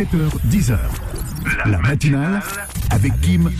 7h, 10h. La matinale avec Kim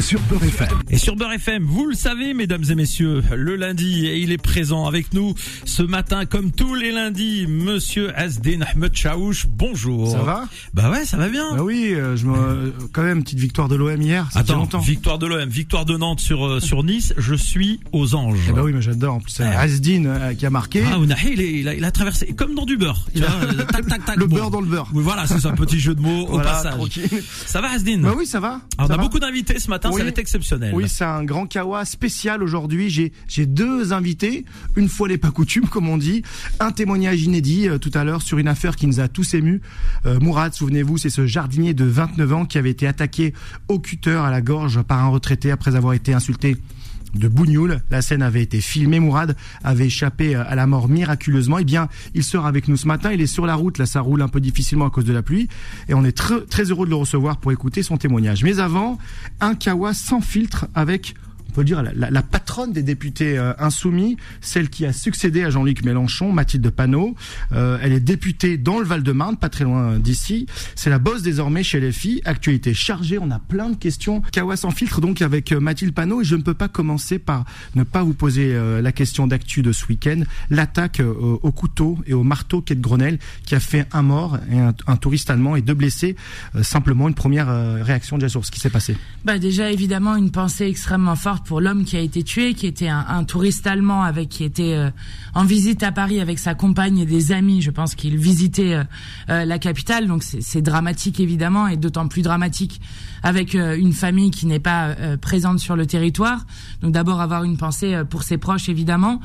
sur Beurre FM. Et sur Beurre FM, vous le savez, mesdames et messieurs, le lundi, et il est présent avec nous ce matin, comme tous les lundis, monsieur Asdin Ahmed Chaouch. Bonjour. Ça va? Bah ouais, ça va bien. Bah oui, euh, je me... quand même, petite victoire de l'OM hier. Ça Attends, longtemps. victoire de l'OM, victoire de Nantes sur, euh, sur Nice. Je suis aux anges. Eh bah oui, mais j'adore. En plus, c'est Asdin euh, qui a marqué. Ah, Ounahi, il, il a, il a traversé comme dans du beurre. Tu vois, euh, tac, tac, tac. le bon. beurre dans le beurre. Oui, voilà, c'est ça, petit jeu de mots au passage. tranquille. Ça va, Asdin Bah oui, ça va. Alors, ça on a va. beaucoup d'invités ce matin, Oui. ça va être exceptionnel. Oui, c'est un grand kawa spécial aujourd'hui. J'ai j'ai deux invités, une fois les pas coutumes comme on dit, un témoignage inédit euh, tout à l'heure sur une affaire qui nous a tous émus. Euh, Mourad, souvenez-vous, c'est ce jardinier de 29 ans qui avait été attaqué au cutter à la gorge par un retraité après avoir été insulté de bougnoul. La scène avait été filmée. Mourad avait échappé euh, à la mort miraculeusement. Eh bien, il sera avec nous ce matin. Il est sur la route. Là, ça roule un peu difficilement à cause de la pluie. Et on est très, très heureux de le recevoir pour écouter son témoignage. Mais avant, un kawa sans filtre avec on peut dire la, patronne des députés euh, insoumis, celle qui a succédé à Jean-Luc Mélenchon, Mathilde Panot. Euh, elle est députée dans le Val-de-Marne, pas très loin d'ici. C'est la bosse désormais chez les. Actualité chargée, on a plein de questions. Kawa sans filtre donc avec euh, Mathilde Panot et je ne peux pas commencer par ne pas vous poser euh, la question d'actu de ce week-end. L'attaque euh, au couteau et au marteau quai de Grenelle qui a fait un mort et un, touriste allemand et deux blessés. Euh, simplement une première euh, réaction déjà sur ce qui s'est passé. Bah déjà évidemment une pensée extrêmement forte pour l'homme qui a été tué, qui était un, un touriste allemand avec qui était euh, en visite à Paris avec sa compagne et des amis. Je pense qu'il visitait euh, euh, la capitale, donc c'est dramatique évidemment et d'autant plus dramatique avec euh, une famille qui n'est pas euh, présente sur le territoire. Donc d'abord avoir une pensée pour ses proches évidemment,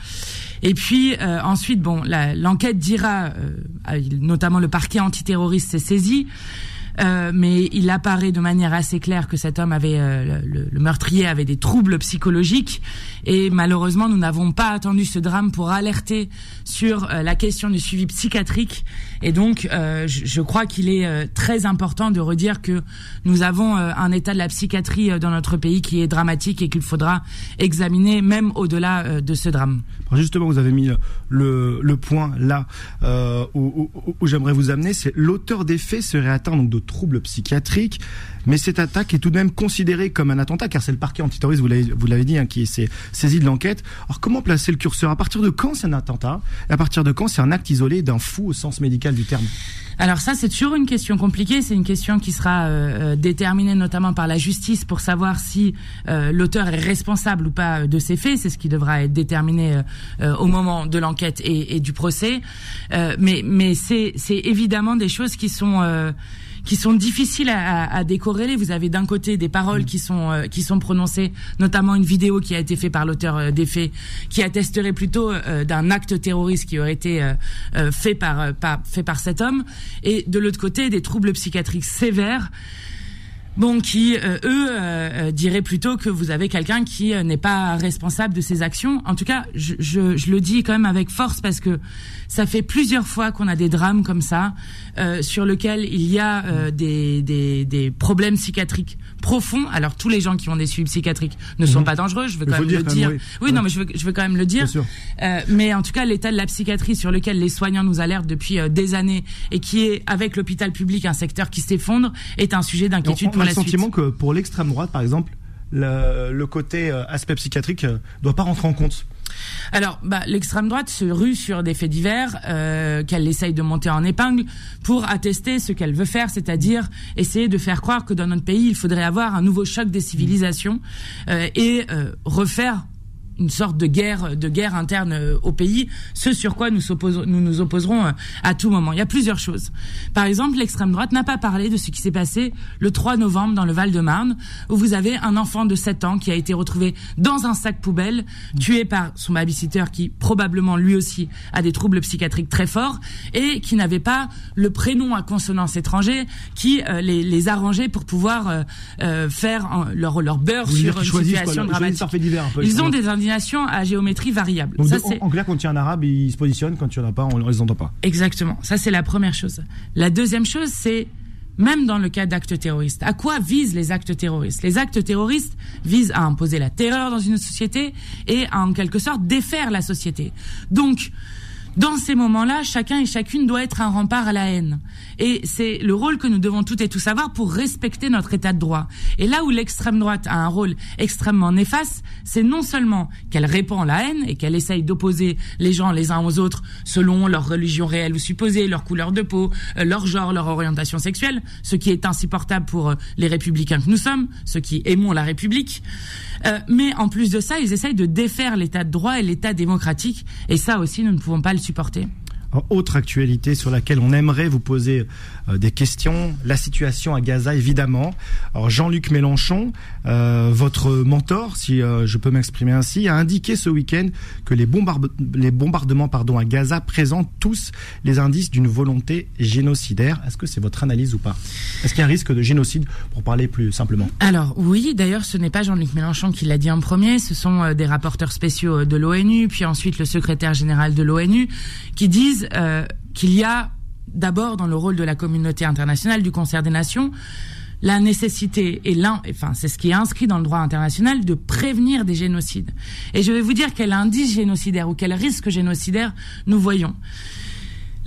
et puis ensuite bon l'enquête dira, euh, notamment le parquet antiterroriste s'est saisi. Euh, mais il apparaît de manière assez claire que cet homme avait, euh, le, meurtrier avait des troubles psychologiques. Et malheureusement nous n'avons pas attendu ce drame pour alerter sur euh, la question du suivi psychiatrique et donc euh, je, crois qu'il est euh, très important de redire que nous avons euh, un état de la psychiatrie dans notre pays qui est dramatique et qu'il faudra examiner même au-delà de ce drame. Justement, vous avez mis le, point là où j'aimerais vous amener, c'est l'auteur des faits serait atteint donc de troubles psychiatriques, mais cette attaque est tout de même considérée comme un attentat, car c'est le parquet antiterroriste, vous l'avez dit, hein, qui s'est saisi de l'enquête. Alors comment placer le curseur? À partir de quand c'est un attentat? Et à partir de quand c'est un acte isolé d'un fou au sens médical du terme? Alors ça, c'est toujours une question compliquée. C'est une question qui sera euh, euh, déterminée notamment par la justice pour savoir si euh, l'auteur est responsable ou pas de ces faits. C'est ce qui devra être déterminé euh, euh, au moment de l'enquête et, et du procès. Euh, mais mais c'est évidemment des choses qui sont qui sont difficiles à, à, à décorréler. Vous avez d'un côté des paroles qui sont euh, qui sont prononcées, notamment une vidéo qui a été faite par l'auteur euh, des faits, qui attesterait plutôt euh, d'un acte terroriste qui aurait été euh, euh, fait par, par fait par cet homme, et de l'autre côté des troubles psychiatriques sévères. Bon, qui euh, eux euh, euh, diraient plutôt que vous avez quelqu'un qui euh, n'est pas responsable de ses actions. En tout cas, je, je, je le dis quand même avec force parce que ça fait plusieurs fois qu'on a des drames comme ça euh, sur lequel il y a euh, des, des, des problèmes psychiatriques profonds. Alors tous les gens qui ont des suivis psychiatriques ne sont pas dangereux, je veux quand même dire le dire. oui. Oui, Ouais. non, mais je veux, je veux quand même le dire. Euh, mais en tout cas, l'état de la psychiatrie sur lequel les soignants nous alertent depuis des années et qui est avec l'hôpital public un secteur qui s'effondre est un sujet Et d'inquiétude pour le suite. sentiment que pour l'extrême droite, par exemple, le, le côté euh, aspect psychiatrique euh, doit pas rentrer en compte. Alors, bah, l'extrême droite se rue sur des faits divers euh, qu'elle essaye de monter en épingle pour attester ce qu'elle veut faire, c'est-à-dire essayer de faire croire que dans notre pays, il faudrait avoir un nouveau choc des civilisations euh, et euh, refaire une sorte de guerre de guerre interne euh, au pays, ce sur quoi nous, nous nous opposerons euh, à tout moment. Il y a plusieurs choses. Par exemple, l'extrême droite n'a pas parlé de ce qui s'est passé le 3 novembre dans le Val-de-Marne, où vous avez un enfant de 7 ans qui a été retrouvé dans un sac poubelle, tué par son babysitter qui probablement lui aussi a des troubles psychiatriques très forts et qui n'avait pas le prénom à consonance étranger qui euh, les, les arrangeait pour pouvoir euh, euh, faire leur, leur beurre Vous sur une quoi, situation dramatique. Ils ont des à géométrie variable. Donc, Ça, de- c'est en, en clair, quand il y a un arabe, il se positionne. Quand il n'y en a pas, on, on les entend pas. exactement. Ça, c'est la première chose. La deuxième chose, c'est même dans le cas d'actes terroristes. À quoi visent les actes terroristes? Les actes terroristes visent à imposer la terreur dans une société et à en quelque sorte défaire la société. Donc, dans ces moments-là, chacun et chacune doit être un rempart à la haine. Et c'est le rôle que nous devons toutes et tous avoir pour respecter notre état de droit. Et là où l'extrême droite a un rôle extrêmement néfaste, c'est non seulement qu'elle répand la haine et qu'elle essaye d'opposer les gens les uns aux autres selon leur religion réelle ou supposée, leur couleur de peau, euh, leur genre, leur orientation sexuelle, ce qui est insupportable pour euh, les républicains que nous sommes, ceux qui aimons la République. Euh, mais en plus de ça, ils essayent de défaire l'état de droit et l'état démocratique. Et ça aussi, nous ne pouvons pas le supporter autre actualité sur laquelle on aimerait vous poser euh, des questions, la situation à Gaza évidemment. Jean-Luc Mélenchon, euh, votre mentor, si euh, je peux m'exprimer ainsi, a indiqué ce week-end que les, les bombardements pardon, à Gaza présentent tous les indices d'une volonté génocidaire. Est-ce que c'est votre analyse ou pas? Est-ce qu'il y a un risque de génocide, pour parler plus simplement? Alors oui, d'ailleurs ce n'est pas Jean-Luc Mélenchon qui l'a dit en premier, ce sont des rapporteurs spéciaux de l'ONU, puis ensuite le secrétaire général de l'ONU, qui disent euh, qu'il y a d'abord dans le rôle de la communauté internationale, du concert des nations, la nécessité et l'un, enfin c'est ce qui est inscrit dans le droit international, de prévenir des génocides. Et je vais vous dire quel indice génocidaire ou quel risque génocidaire nous voyons.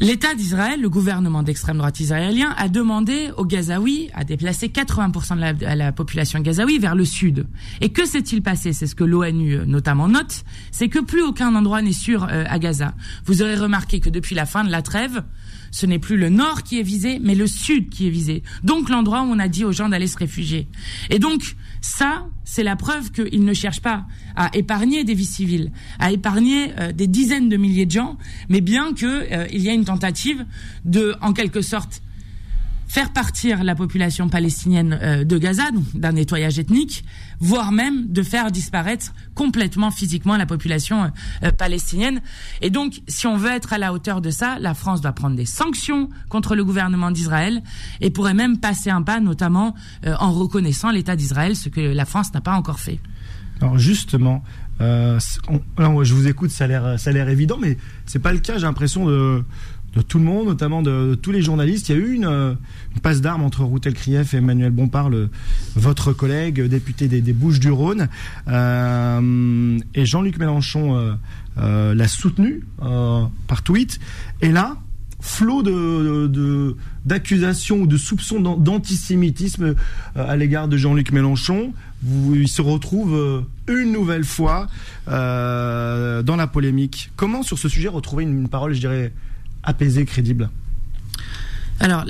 L'État d'Israël, le gouvernement d'extrême droite israélien, a demandé aux Gazaouis à déplacer 80% de la, population gazaoui vers le sud. Et que s'est-il passé? C'est ce que l'ONU euh, notamment note, c'est que plus aucun endroit n'est sûr euh, à Gaza. Vous aurez remarqué que depuis la fin de la trêve, ce n'est plus le nord qui est visé, mais le sud qui est visé. Donc l'endroit où on a dit aux gens d'aller se réfugier. Et donc, ça, c'est la preuve qu'ils ne cherchent pas à épargner des vies civiles, à épargner euh, des dizaines de milliers de gens, mais bien qu'il euh, y a une tentative de, en quelque sorte, faire partir la population palestinienne euh, de Gaza, d'un nettoyage ethnique, voire même de faire disparaître complètement physiquement la population palestinienne. Et donc, si on veut être à la hauteur de ça, la France doit prendre des sanctions contre le gouvernement d'Israël et pourrait même passer un pas, notamment en reconnaissant l'État d'Israël, ce que la France n'a pas encore fait. Alors justement, je vous écoute, ça a l'air, ça a l'air évident, mais c'est pas le cas. J'ai l'impression de tout le monde, notamment de, tous les journalistes. Il y a eu une, euh, passe d'armes entre Routel Krief et Emmanuel Bompard, votre collègue député des, Bouches-du-Rhône. Euh, et Jean-Luc Mélenchon euh, l'a soutenu par tweet. Et là, flot d'accusations ou de soupçons d'antisémitisme à l'égard de Jean-Luc Mélenchon. il se retrouve une nouvelle fois dans la polémique. Comment sur ce sujet retrouver une parole, je dirais, apaisé, crédible? Alors,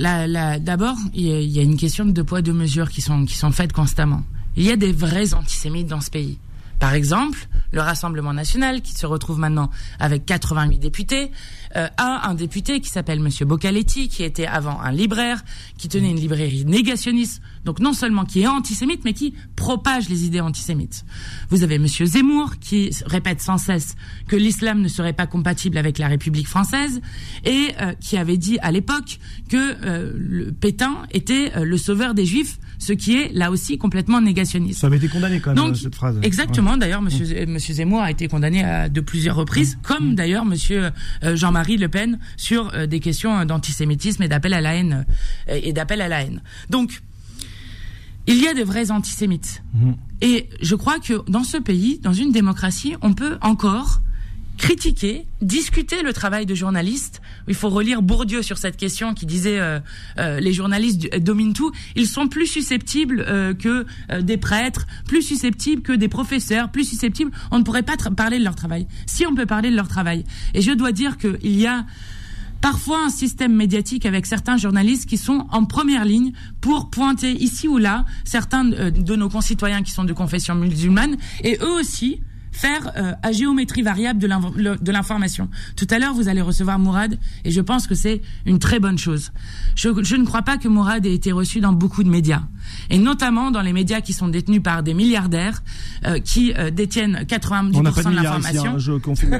d'abord, il y, a une question de deux poids, deux mesures qui sont faites constamment. Il y a des vrais antisémites dans ce pays. Par exemple, le Rassemblement national, qui se retrouve maintenant avec 88 députés, euh, a un député qui s'appelle Monsieur Bocaletti, qui était avant un libraire, qui tenait une librairie négationniste, donc non seulement qui est antisémite, mais qui propage les idées antisémites. Vous avez Monsieur Zemmour, qui répète sans cesse que l'islam ne serait pas compatible avec la République française, et euh, qui avait dit à l'époque que euh, le Pétain était le sauveur des Juifs, ce qui est là aussi complètement négationniste. Ça avait été condamné quand même cette phrase. Exactement. D'ailleurs, Monsieur, Monsieur Zemmour a été condamné à de plusieurs reprises, comme d'ailleurs Monsieur Jean-Marie Marie Le Pen sur euh, des questions d'antisémitisme et d'appel à la haine euh, et d'appel à la haine. Donc il y a de vrais antisémites. Mhm. Et je crois que dans ce pays, dans une démocratie, on peut encore critiquer, discuter le travail de journalistes. Il faut relire Bourdieu sur cette question qui disait euh, euh, les journalistes dominent tout. Ils sont plus susceptibles euh, que des prêtres, plus susceptibles que des professeurs, plus susceptibles. On ne pourrait pas parler de leur travail. Si on peut parler de leur travail. Et je dois dire qu'il y a parfois un système médiatique avec certains journalistes qui sont en première ligne pour pointer ici ou là certains de nos concitoyens qui sont de confession musulmane. Et eux aussi faire euh, à géométrie variable de l'information. Tout à l'heure, vous allez recevoir Mourad et je pense que c'est une très bonne chose. Je, ne crois pas que Mourad ait été reçu dans beaucoup de médias et notamment dans les médias qui sont détenus par des milliardaires euh, qui euh, détiennent 90% de, l'information. je confirme.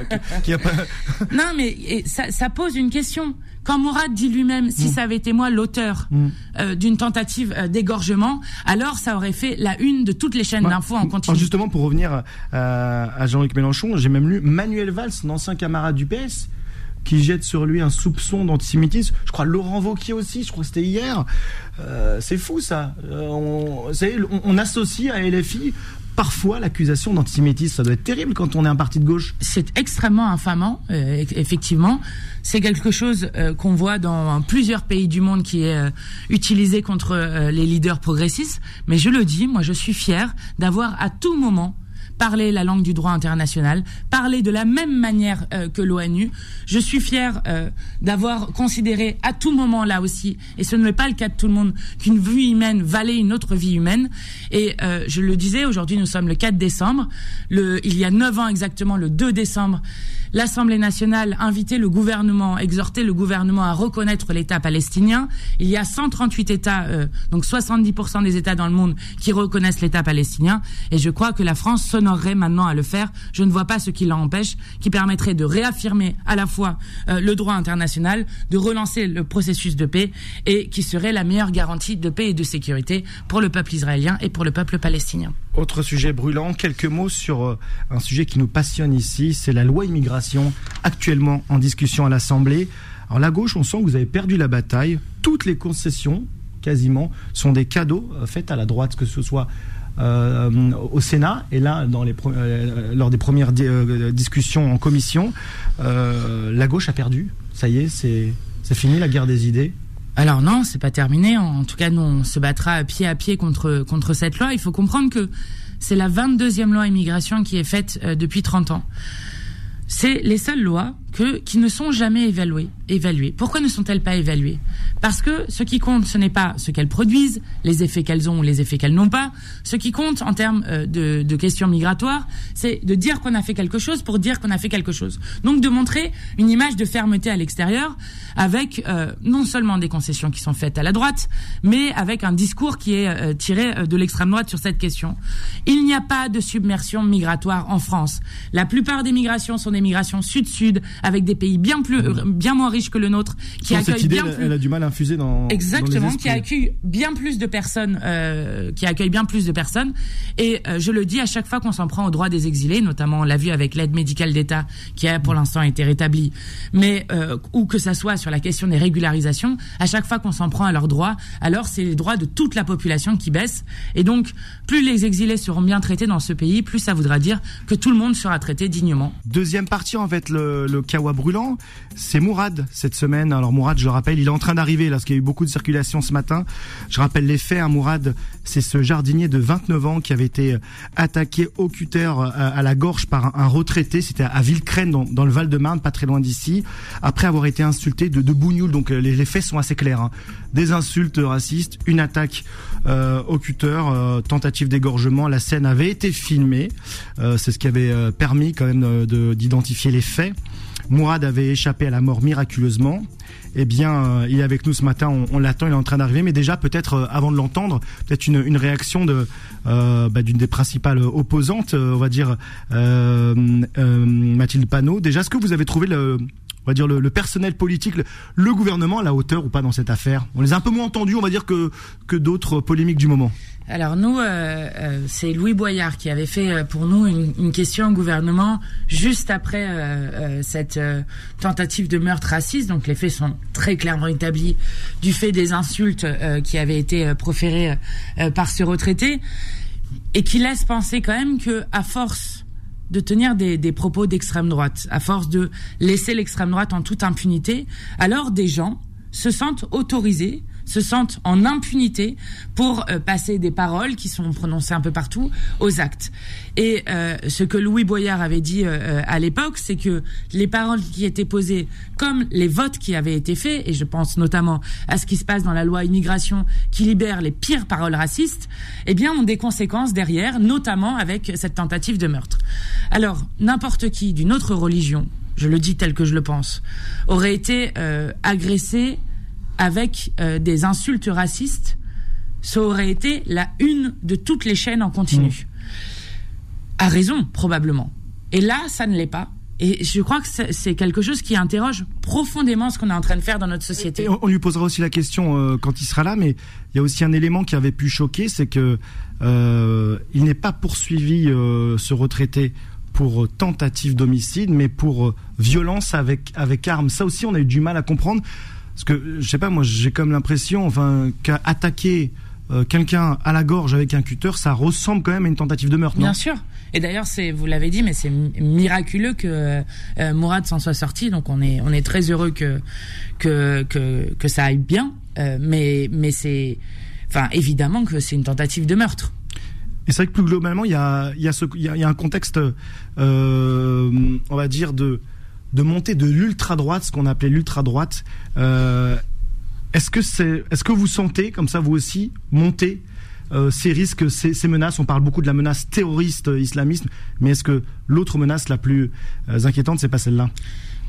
non, mais ça, ça pose une question. Quand Mourad dit lui-même, si mm. ça avait été moi l'auteur mm. euh, d'une tentative euh, d'égorgement, alors ça aurait fait la une de toutes les chaînes d'infos en continu. Justement, pour revenir euh, à Jean-Luc Mélenchon, j'ai même lu Manuel Valls, un ancien camarade du PS, qui jette sur lui un soupçon d'antisémitisme. Je crois Laurent Vauquier aussi, je crois que c'était hier. c'est fou ça. on, on, associe à LFI parfois l'accusation d'antisémitisme. Ça doit être terrible quand on est un parti de gauche. C'est extrêmement infamant, euh, effectivement. C'est quelque chose euh, qu'on voit dans plusieurs pays du monde qui est euh, utilisé contre les leaders progressistes. Mais je le dis, moi je suis fier d'avoir à tout moment parler la langue du droit international, parler de la même manière euh, que l'ONU. Je suis fier euh, d'avoir considéré à tout moment là aussi, et ce n'est pas le cas de tout le monde, qu'une vie humaine valait une autre vie humaine. Et euh, je le disais, aujourd'hui nous sommes le 4 décembre. Il y a 9 ans exactement, le 2 décembre, l'Assemblée nationale invitait le gouvernement, exhortait le gouvernement à reconnaître l'État palestinien. Il y a 138 États, donc 70% des États dans le monde qui reconnaissent l'État palestinien. Et je crois que la France maintenant à le faire. Je ne vois pas ce qui l'empêche, qui permettrait de réaffirmer à la fois euh, le droit international, de relancer le processus de paix et qui serait la meilleure garantie de paix et de sécurité pour le peuple israélien et pour le peuple palestinien. Autre sujet brûlant, quelques mots sur euh, un sujet qui nous passionne ici, c'est la loi immigration actuellement en discussion à l'Assemblée. Alors la gauche, on sent que vous avez perdu la bataille. Toutes les concessions, quasiment, sont des cadeaux euh, faits à la droite, que ce soit au Sénat et là, euh, lors des premières euh, discussions en commission, la gauche a perdu. Ça y est, c'est fini la guerre des idées. Alors non, c'est pas terminé. En tout cas, nous, on se battra pied à pied contre contre cette loi. Il faut comprendre que c'est la 22e loi immigration qui est faite depuis 30 ans. C'est les seules lois que, qui ne sont jamais évaluées. évaluées. Pourquoi ne sont-elles pas évaluées? Parce que ce qui compte, ce n'est pas ce qu'elles produisent, les effets qu'elles ont ou les effets qu'elles n'ont pas. Ce qui compte en termes euh, de, de questions migratoires, c'est de dire qu'on a fait quelque chose pour dire qu'on a fait quelque chose. Donc de montrer une image de fermeté à l'extérieur, avec euh, non seulement des concessions qui sont faites à la droite, mais avec un discours qui est euh, tiré de l'extrême droite sur cette question. Il n'y a pas de submersion migratoire en France. La plupart des migrations sont des migrations sud-sud avec des pays bien plus, bien moins riches que le nôtre, qui accueillent bien elle, plus. Elle a du mal à infuser dans. Exactement, qui accueille bien plus de personnes, euh, qui accueille bien plus de personnes. Et euh, je le dis à chaque fois qu'on s'en prend aux droits des exilés, notamment on l'a vu avec l'aide médicale d'État qui a pour l'instant été rétablie, mais euh, ou que ça soit sur la question des régularisations, à chaque fois qu'on s'en prend à leurs droits, alors c'est les droits de toute la population qui baissent. Et donc, plus les exilés seront bien traités dans ce pays, plus ça voudra dire que tout le monde sera traité dignement. Deuxième partie, en fait, le, le Kawa brûlant, c'est Mourad cette semaine. Alors Mourad, je le rappelle, il est en train d'arriver là, parce qu'il y a eu beaucoup de circulation ce matin. Je rappelle les faits. Hein, Mourad, c'est ce jardinier de 29 ans qui avait été euh, attaqué au cutter euh, à la gorge par un, retraité. C'était à Villecrène, dans, le Val-de-Marne, pas très loin d'ici, après avoir été insulté de, de bougnoul. Donc euh, les, faits sont assez clairs. Hein. Des insultes racistes, une attaque au cutter, tentative d'égorgement. La scène avait été filmée. c'est ce qui avait permis quand même d'identifier les faits. Mourad avait échappé à la mort miraculeusement. Eh bien, euh, il est avec nous ce matin. On, l'attend, il est en train d'arriver. Mais déjà, peut-être euh, avant de l'entendre, peut-être une, réaction de euh, bah, d'une des principales opposantes, on va dire Mathilde Panot. Déjà, est-ce que vous avez trouvé le on va dire le, personnel politique, le, gouvernement à la hauteur ou pas dans cette affaire? On les a un peu moins entendus, on va dire, que, que d'autres polémiques du moment. Alors nous, euh, euh, c'est Louis Boyard qui avait fait euh, pour nous une, question au gouvernement juste après cette tentative de meurtre raciste. Donc les faits sont très clairement établis du fait des insultes qui avaient été proférées par ce retraité et qui laisse penser quand même que à force de tenir des, propos d'extrême droite, à force de laisser l'extrême droite en toute impunité, alors des gens se sentent autorisés se sentent en impunité pour euh, passer des paroles qui sont prononcées un peu partout aux actes. Et euh, ce que Louis Boyard avait dit euh, à l'époque, c'est que les paroles qui étaient posées, comme les votes qui avaient été faits, et je pense notamment à ce qui se passe dans la loi immigration qui libère les pires paroles racistes, eh bien, ont des conséquences derrière, notamment avec cette tentative de meurtre. Alors, n'importe qui d'une autre religion, je le dis tel que je le pense, aurait été agressé avec euh, des insultes racistes, ça aurait été la une de toutes les chaînes en continu. Mmh. A raison, probablement. Et là, ça ne l'est pas. Et je crois que c'est quelque chose qui interroge profondément ce qu'on est en train de faire dans notre société. on lui posera aussi la question euh, quand il sera là, mais il y a aussi un élément qui avait pu choquer, c'est que euh, il n'est pas poursuivi ce retraité pour tentative d'homicide, mais pour violence avec avec arme. Ça aussi, on a eu du mal à comprendre. Parce que, je sais pas, moi, j'ai comme l'impression, enfin, qu'attaquer euh, quelqu'un à la gorge avec un cutter, ça ressemble quand même à une tentative de meurtre, non? Bien sûr. Et d'ailleurs, c'est, vous l'avez dit, mais c'est mi- miraculeux que euh, Mourad s'en soit sorti. Donc on est, on est très heureux que que que, que ça aille bien. Euh, mais mais c'est, enfin évidemment que c'est une tentative de meurtre. Et c'est vrai que plus globalement, il y a, y a, y a, un contexte, on va dire, de, de montée de l'ultra-droite, ce qu'on appelait l'ultra-droite. Euh, est-ce que est-ce que vous sentez, comme ça vous aussi, monter euh, ces risques, ces, ces menaces? On parle beaucoup de la menace terroriste euh, islamisme, mais est-ce que l'autre menace la plus euh, inquiétante, c'est pas celle-là?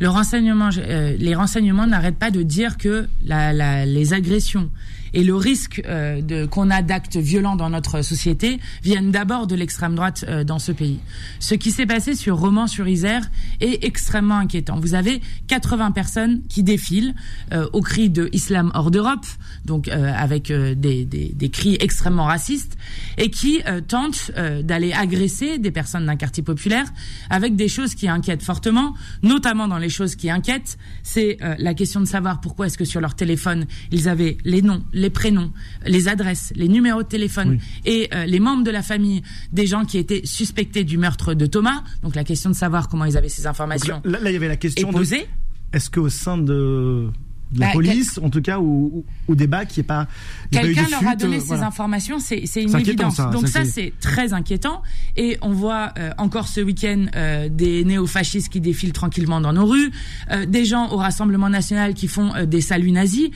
Euh, les renseignements n'arrêtent pas de dire que les agressions et le risque euh, de qu'on a d'actes violents dans notre société viennent d'abord de l'extrême droite euh, dans ce pays. Ce qui s'est passé sur Romans-sur-Isère est extrêmement inquiétant. Vous avez 80 personnes qui défilent euh, au cri de Islam hors d'Europe, donc avec des, des, des cris extrêmement racistes, et qui tentent d'aller agresser des personnes d'un quartier populaire avec des choses qui inquiètent fortement, notamment dans les choses qui inquiètent, c'est la question de savoir pourquoi est-ce que sur leur téléphone ils avaient les noms, les prénoms, les adresses, les numéros de téléphone et euh, les membres de la famille des gens qui étaient suspectés du meurtre de Thomas. Donc la question de savoir comment ils avaient ces informations là, là, il y avait la est question de posée. est-ce qu'au sein de, de la Bah, police, en tout cas, ou, ou, ou des bacs, il n'y a pas, Quelqu'un leur a donné euh, ces voilà. informations, c'est une évidence. ça, Donc ça, c'est- très inquiétant. Et on voit euh, encore ce week-end euh, des néofascistes qui défilent tranquillement dans nos rues, des gens au Rassemblement national qui font des saluts nazis.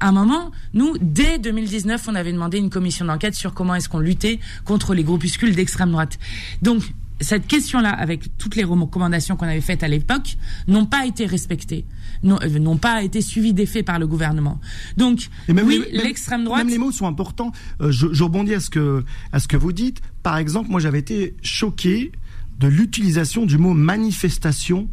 À un moment, nous, dès 2019, on avait demandé une commission d'enquête sur comment est-ce qu'on luttait contre les groupuscules d'extrême droite. Donc cette question-là, avec toutes les recommandations qu'on avait faites à l'époque, n'ont pas été respectées, n'ont euh, n'ont pas été suivies d'effet par le gouvernement. Donc, Et même oui, l'extrême droite. Même les mots sont importants. Euh, je, je rebondis à ce que à ce que vous dites. Par exemple, moi j'avais été choqué de l'utilisation du mot manifestation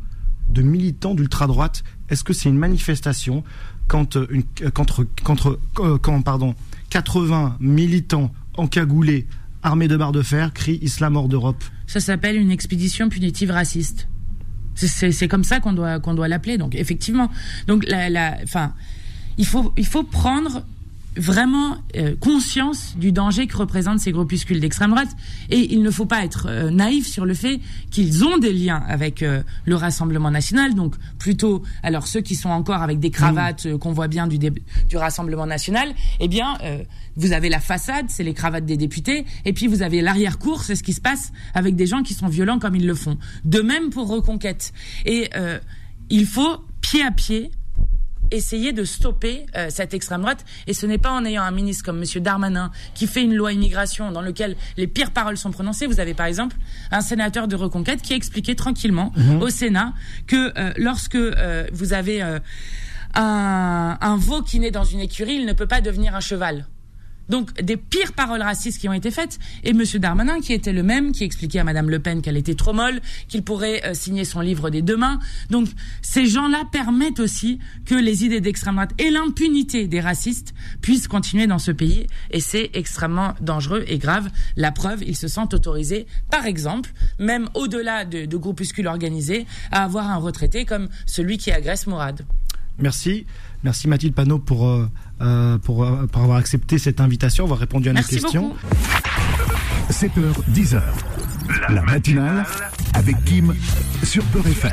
de militants d'ultra droite. Est-ce que c'est une manifestation quand euh, une contre contre quand pardon 80 militants encagoulés armés de barres de fer crient Islam hors d'Europe Ça s'appelle une expédition punitive raciste. C'est- comme ça qu'on doit qu'on doit l'appeler. Donc effectivement, donc la, la, enfin, il faut il faut prendre vraiment euh, conscience du danger que représentent ces groupuscules d'extrême droite. Et il ne faut pas être euh, naïf sur le fait qu'ils ont des liens avec euh, le Rassemblement national. Donc plutôt alors ceux qui sont encore avec des cravates euh, qu'on voit bien du du Rassemblement national eh bien euh, vous avez la façade c'est les cravates des députés. Et puis vous avez l'arrière-cour c'est ce qui se passe avec des gens qui sont violents comme ils le font. De même pour Reconquête. Et euh, il faut pied à pied essayer de stopper euh, cette extrême droite. Et ce n'est pas en ayant un ministre comme Monsieur Darmanin qui fait une loi immigration dans lequel les pires paroles sont prononcées. Vous avez par exemple un sénateur de Reconquête qui a expliqué tranquillement au Sénat que euh, lorsque euh, vous avez euh, un, un veau qui naît dans une écurie, il ne peut pas devenir un cheval. Donc des pires paroles racistes qui ont été faites et Monsieur Darmanin qui était le même qui expliquait à Madame Le Pen qu'elle était trop molle, qu'il pourrait euh, signer son livre des deux mains. Donc ces gens-là permettent aussi que les idées d'extrême droite et l'impunité des racistes puissent continuer dans ce pays et c'est extrêmement dangereux et grave. La preuve, ils se sentent autorisés, par exemple, même au-delà de, de groupuscules organisés, à avoir un retraité comme celui qui agresse Mourad. Merci. Merci Mathilde Panot pour, euh, euh, pour, euh, pour avoir accepté cette invitation, avoir répondu à nos questions. beaucoup. 7h, 10h. La matinale avec Kim sur Peur FM.